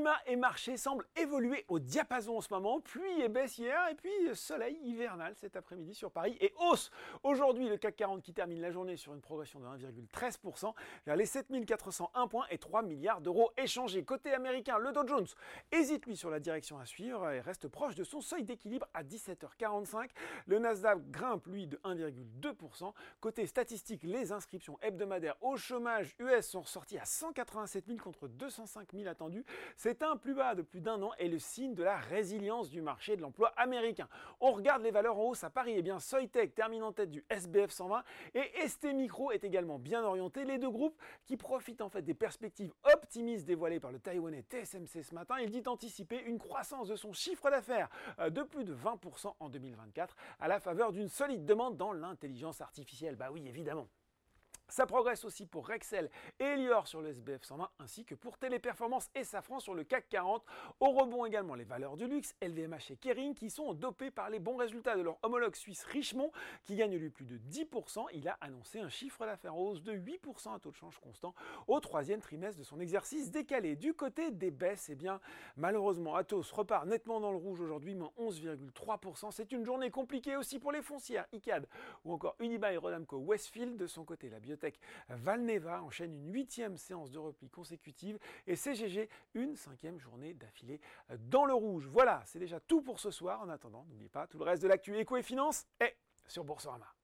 Climat et marché semblent évoluer au diapason en ce moment. Pluie baisse hier et puis soleil hivernal cet après-midi sur Paris et hausse. Aujourd'hui, le CAC 40 qui termine la journée sur une progression de 1,13% vers les 7401 points et 3 milliards d'euros échangés. Côté américain, le Dow Jones hésite lui sur la direction à suivre et reste proche de son seuil d'équilibre à 17h45. Le Nasdaq grimpe lui de 1,2%. Côté statistique, les inscriptions hebdomadaires au chômage US sont ressorties à 187 000 contre 205 000 attendus. Un plus bas de plus d'un an et le signe de la résilience du marché de l'emploi américain. On regarde les valeurs en hausse à Paris. Eh bien, termine en tête du SBF 120 et ST Micro est également bien orienté. Les deux groupes qui profitent en fait des perspectives optimistes dévoilées par le Taïwanais TSMC ce matin. Il dit anticiper une croissance de son chiffre d'affaires euh, de plus de 20% en 2024 à la faveur d'une solide demande dans l'intelligence artificielle. Bah oui, évidemment. Ça progresse aussi pour Rexel et Elior sur le SBF 120 ainsi que pour Téléperformance et Safran sur le CAC 40. Au rebond également les valeurs du luxe, LVMH et Kering qui sont dopés par les bons résultats de leur homologue suisse Richemont qui gagne lui plus de 10%. Il a annoncé un chiffre d'affaires hausse de 8% à taux de change constant au troisième trimestre de son exercice décalé. Du côté des baisses, eh bien malheureusement Atos repart nettement dans le rouge aujourd'hui, moins 11,3%. C'est une journée compliquée aussi pour les foncières ICAD ou encore Unibail Rodamco Westfield de son côté la biotech Valneva enchaîne une huitième séance de repli consécutive et CGG une cinquième journée d'affilée dans le rouge. Voilà, c'est déjà tout pour ce soir. En attendant, n'oubliez pas, tout le reste de l'actu éco et finance est sur Boursorama.